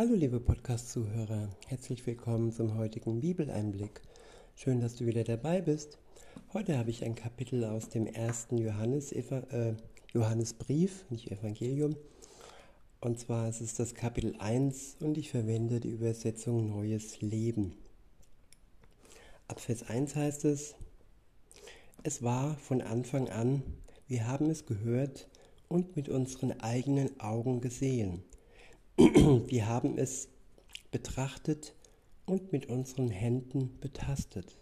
Hallo liebe Podcast-Zuhörer, herzlich willkommen zum heutigen Bibeleinblick. Schön, dass du wieder dabei bist. Heute habe ich ein Kapitel aus dem ersten Johannes, äh, Johannesbrief, nicht Evangelium. Und zwar ist es das Kapitel 1 und ich verwende die Übersetzung Neues Leben. Ab Vers 1 heißt es, es war von Anfang an, wir haben es gehört und mit unseren eigenen Augen gesehen. Wir haben es betrachtet und mit unseren Händen betastet.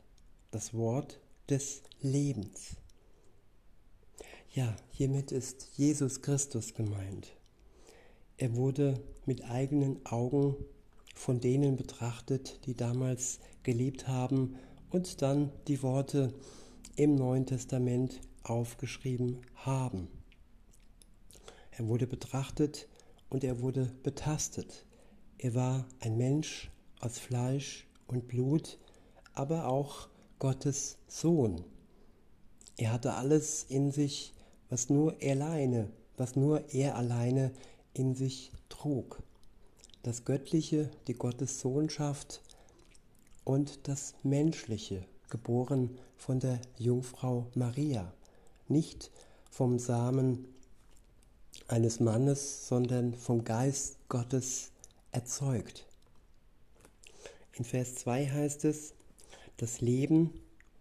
Das Wort des Lebens. Ja, hiermit ist Jesus Christus gemeint. Er wurde mit eigenen Augen von denen betrachtet, die damals gelebt haben und dann die Worte im Neuen Testament aufgeschrieben haben. Er wurde betrachtet und er wurde betastet. Er war ein Mensch aus Fleisch und Blut, aber auch Gottes Sohn. Er hatte alles in sich, was nur er alleine, was nur er alleine in sich trug. Das Göttliche, die Gottes Sohnschaft und das Menschliche, geboren von der Jungfrau Maria, nicht vom Samen eines Mannes, sondern vom Geist Gottes erzeugt. In Vers 2 heißt es, das Leben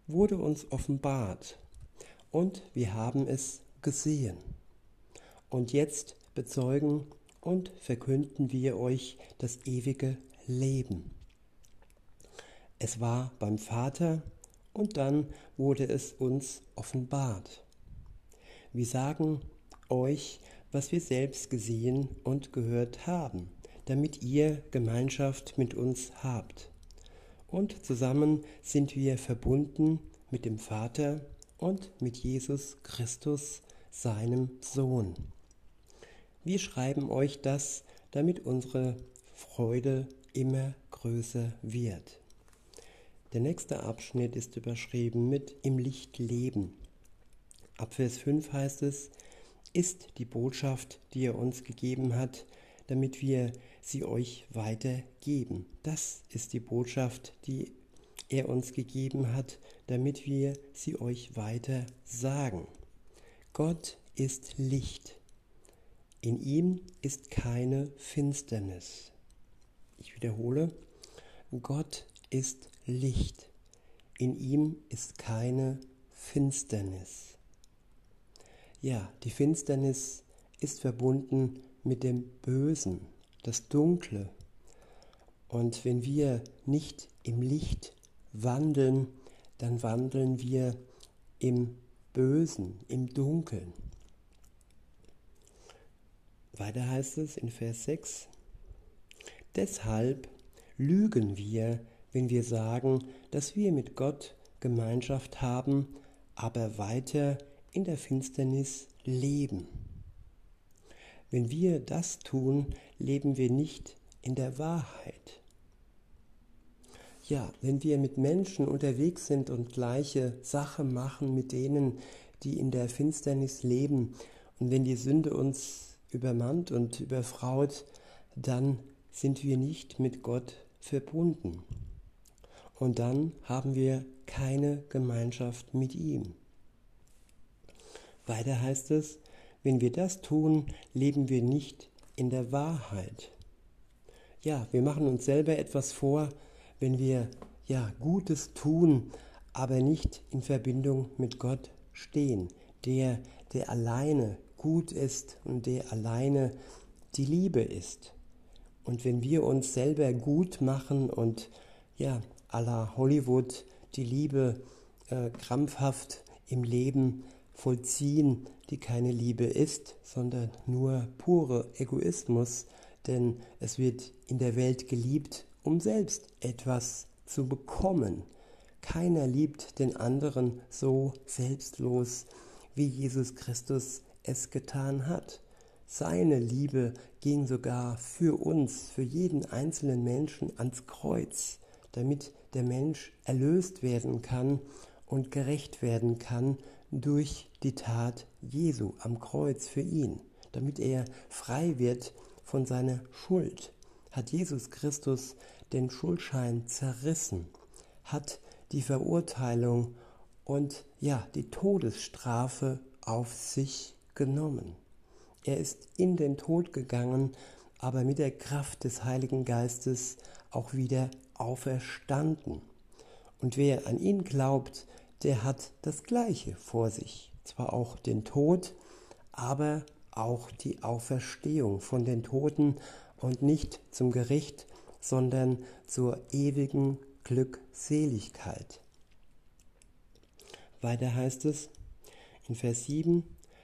wurde uns offenbart und wir haben es gesehen. Und jetzt bezeugen und verkünden wir euch das ewige Leben. Es war beim Vater und dann wurde es uns offenbart. Wir sagen euch, was wir selbst gesehen und gehört haben, damit ihr Gemeinschaft mit uns habt. Und zusammen sind wir verbunden mit dem Vater und mit Jesus Christus, seinem Sohn. Wir schreiben euch das, damit unsere Freude immer größer wird. Der nächste Abschnitt ist überschrieben mit Im Licht leben. Ab Vers 5 heißt es, ist die Botschaft, die er uns gegeben hat, damit wir sie euch weitergeben. Das ist die Botschaft, die er uns gegeben hat, damit wir sie euch weiter sagen. Gott ist Licht. In ihm ist keine Finsternis. Ich wiederhole, Gott ist Licht. In ihm ist keine Finsternis. Ja, die Finsternis ist verbunden mit dem Bösen, das Dunkle. Und wenn wir nicht im Licht wandeln, dann wandeln wir im Bösen, im Dunkeln. Weiter heißt es in Vers 6, deshalb lügen wir, wenn wir sagen, dass wir mit Gott Gemeinschaft haben, aber weiter in der Finsternis leben. Wenn wir das tun, leben wir nicht in der Wahrheit. Ja, wenn wir mit Menschen unterwegs sind und gleiche Sache machen mit denen, die in der Finsternis leben, und wenn die Sünde uns übermannt und überfraut, dann sind wir nicht mit Gott verbunden. Und dann haben wir keine Gemeinschaft mit ihm. Weiter heißt es, wenn wir das tun, leben wir nicht in der Wahrheit. Ja, wir machen uns selber etwas vor, wenn wir ja Gutes tun, aber nicht in Verbindung mit Gott stehen, der der alleine gut ist und der alleine die Liebe ist. Und wenn wir uns selber gut machen und ja, à la Hollywood die Liebe äh, krampfhaft im Leben vollziehen, die keine Liebe ist, sondern nur pure Egoismus, denn es wird in der Welt geliebt, um selbst etwas zu bekommen. Keiner liebt den anderen so selbstlos, wie Jesus Christus es getan hat. Seine Liebe ging sogar für uns, für jeden einzelnen Menschen ans Kreuz, damit der Mensch erlöst werden kann und gerecht werden kann durch die Tat Jesu am Kreuz für ihn, damit er frei wird von seiner Schuld, hat Jesus Christus den Schuldschein zerrissen, hat die Verurteilung und ja, die Todesstrafe auf sich genommen. Er ist in den Tod gegangen, aber mit der Kraft des Heiligen Geistes auch wieder auferstanden. Und wer an ihn glaubt, der hat das Gleiche vor sich. Zwar auch den Tod, aber auch die Auferstehung von den Toten und nicht zum Gericht, sondern zur ewigen Glückseligkeit. Weiter heißt es in Vers 7,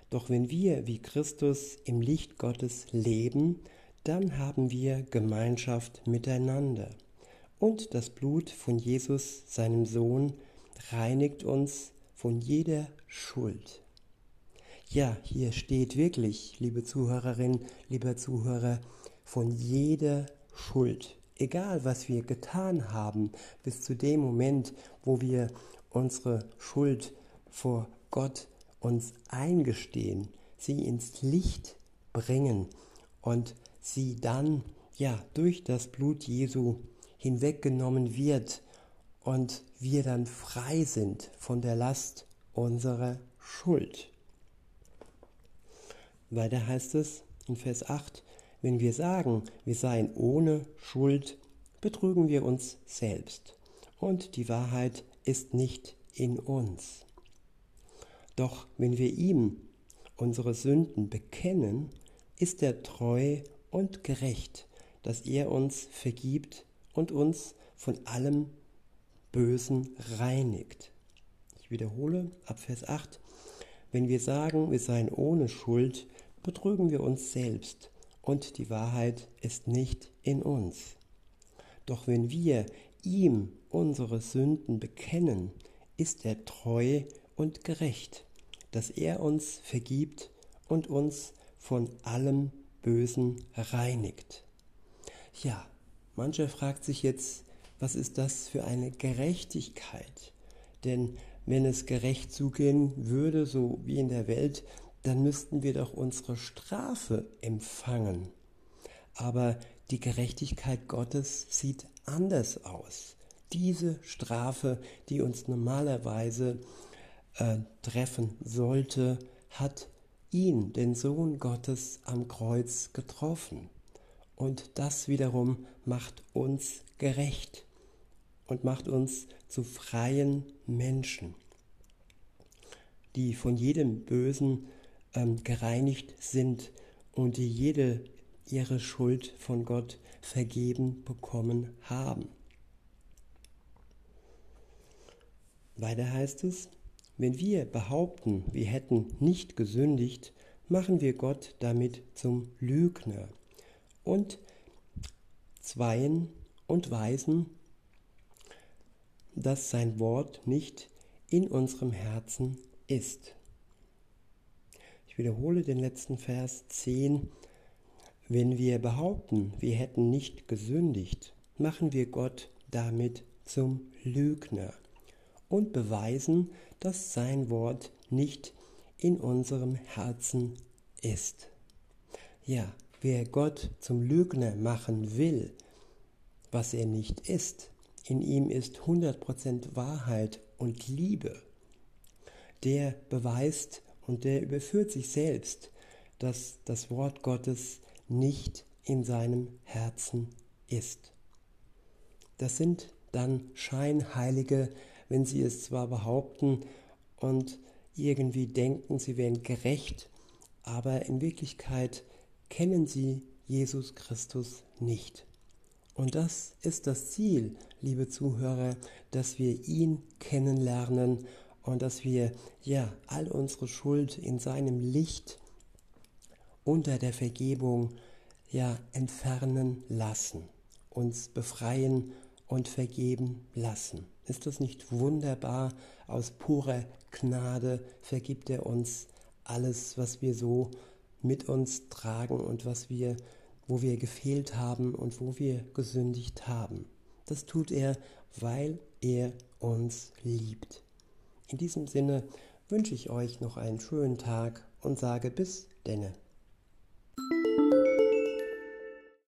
Doch wenn wir wie Christus im Licht Gottes leben, dann haben wir Gemeinschaft miteinander. Und das Blut von Jesus, seinem Sohn, reinigt uns von jeder Schuld. Ja, hier steht wirklich, liebe Zuhörerin, lieber Zuhörer, von jeder Schuld. Egal, was wir getan haben, bis zu dem Moment, wo wir unsere Schuld vor Gott uns eingestehen, sie ins Licht bringen und sie dann ja durch das Blut Jesu hinweggenommen wird und wir dann frei sind von der Last unserer Schuld. Weiter heißt es in Vers 8, wenn wir sagen, wir seien ohne Schuld, betrügen wir uns selbst und die Wahrheit ist nicht in uns. Doch wenn wir ihm unsere Sünden bekennen, ist er treu und gerecht, dass er uns vergibt und uns von allem Bösen reinigt. Ich wiederhole ab Vers 8. Wenn wir sagen, wir seien ohne Schuld, betrügen wir uns selbst und die Wahrheit ist nicht in uns. Doch wenn wir ihm unsere Sünden bekennen, ist er treu und gerecht, dass er uns vergibt und uns von allem Bösen reinigt. Ja, mancher fragt sich jetzt, was ist das für eine Gerechtigkeit? Denn wenn es gerecht zugehen würde, so wie in der Welt, dann müssten wir doch unsere Strafe empfangen. Aber die Gerechtigkeit Gottes sieht anders aus. Diese Strafe, die uns normalerweise äh, treffen sollte, hat ihn, den Sohn Gottes, am Kreuz getroffen. Und das wiederum macht uns gerecht und macht uns zu freien Menschen, die von jedem Bösen ähm, gereinigt sind und die jede ihre Schuld von Gott vergeben bekommen haben. Weiter heißt es, wenn wir behaupten, wir hätten nicht gesündigt, machen wir Gott damit zum Lügner und zweien und weisen, dass sein Wort nicht in unserem Herzen ist. Ich wiederhole den letzten Vers 10. Wenn wir behaupten, wir hätten nicht gesündigt, machen wir Gott damit zum Lügner und beweisen, dass sein Wort nicht in unserem Herzen ist. Ja, wer Gott zum Lügner machen will, was er nicht ist, in ihm ist 100% Wahrheit und Liebe, der beweist und der überführt sich selbst, dass das Wort Gottes nicht in seinem Herzen ist. Das sind dann Scheinheilige, wenn sie es zwar behaupten und irgendwie denken, sie wären gerecht, aber in Wirklichkeit kennen sie Jesus Christus nicht. Und das ist das Ziel, liebe Zuhörer, dass wir ihn kennenlernen und dass wir ja all unsere Schuld in seinem Licht unter der Vergebung ja entfernen lassen, uns befreien und vergeben lassen. Ist das nicht wunderbar? Aus purer Gnade vergibt er uns alles, was wir so mit uns tragen und was wir, wo wir gefehlt haben und wo wir gesündigt haben. Das tut er, weil er uns liebt. In diesem Sinne wünsche ich euch noch einen schönen Tag und sage bis denne.